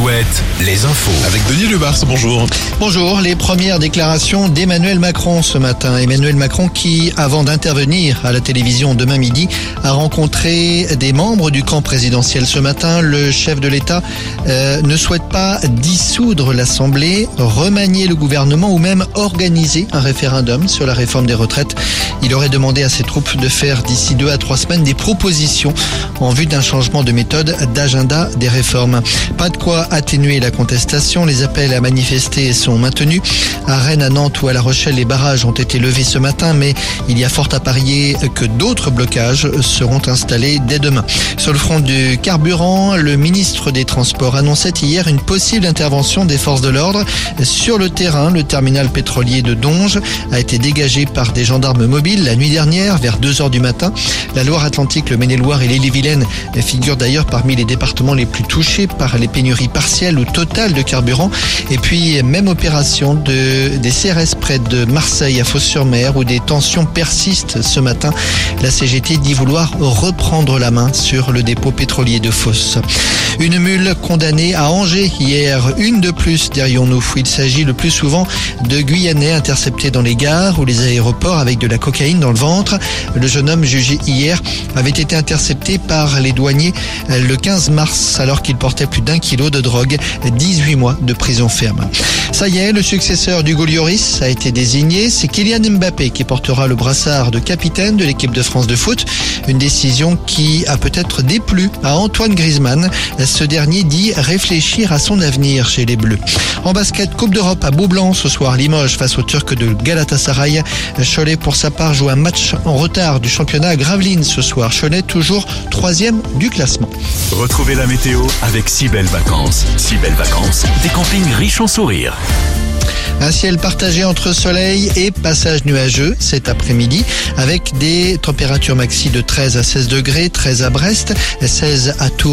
tête, les infos. Avec Denis Lebars, bonjour. Bonjour, les premières déclarations d'Emmanuel Macron ce matin. Emmanuel Macron qui, avant d'intervenir à la télévision demain midi, a rencontré des membres du camp présidentiel ce matin. Le chef de l'État euh, ne souhaite pas dissoudre l'Assemblée, remanier le gouvernement ou même organiser un référendum sur la réforme des retraites. Il aurait demandé à ses troupes de faire d'ici deux à trois semaines des propositions en vue d'un changement de méthode d'agenda des réformes. Pas de quoi atténuer la contestation. Les appels à manifester sont maintenus. À Rennes, à Nantes ou à La Rochelle, les barrages ont été levés ce matin, mais il y a fort à parier que d'autres blocages seront installés dès demain. Sur le front du carburant, le ministre des Transports annonçait hier une possible intervention des forces de l'ordre. Sur le terrain, le terminal pétrolier de Donge a été dégagé par des gendarmes mobiles la nuit dernière vers 2 heures du matin. La Loire-Atlantique, le Maine-et-Loire et figurent d'ailleurs parmi les départements les plus touchés par les pénuries partielles ou totales de carburant. Et puis, même opération de, des CRS près de Marseille à Fos-sur-Mer où des tensions persistent ce matin. La CGT dit vouloir reprendre la main sur le dépôt pétrolier de Fos. Une mule condamnée à Angers hier, une de plus dirions-nous. Il s'agit le plus souvent de Guyanais interceptés dans les gares ou les aéroports avec de la cocaïne dans le ventre. Le jeune homme jugé hier avait été intercepté par les douaniers le 15 mars alors qu'il portait plus d'un kilo de drogue, 18 mois de prison ferme. Ça y est, le successeur d'Hugo Lloris a été désigné. C'est Kylian Mbappé qui portera le brassard de capitaine de l'équipe de France de foot. Une décision qui a peut-être déplu à Antoine Griezmann. Ce dernier dit réfléchir à son avenir chez les Bleus. En basket, Coupe d'Europe à Beaublanc ce soir, Limoges face aux Turcs de Galatasaray. Cholet pour sa part joue un match en retard du championnat à Gravelines ce soir. Cholet toujours troisième du classement. Retrouvez la météo avec si belles vacances. Si belles vacances, des campings riches en sourires. Un ciel partagé entre soleil et passage nuageux cet après-midi avec des températures maxi de 13 à 16 degrés, 13 à Brest, 16 à Tours.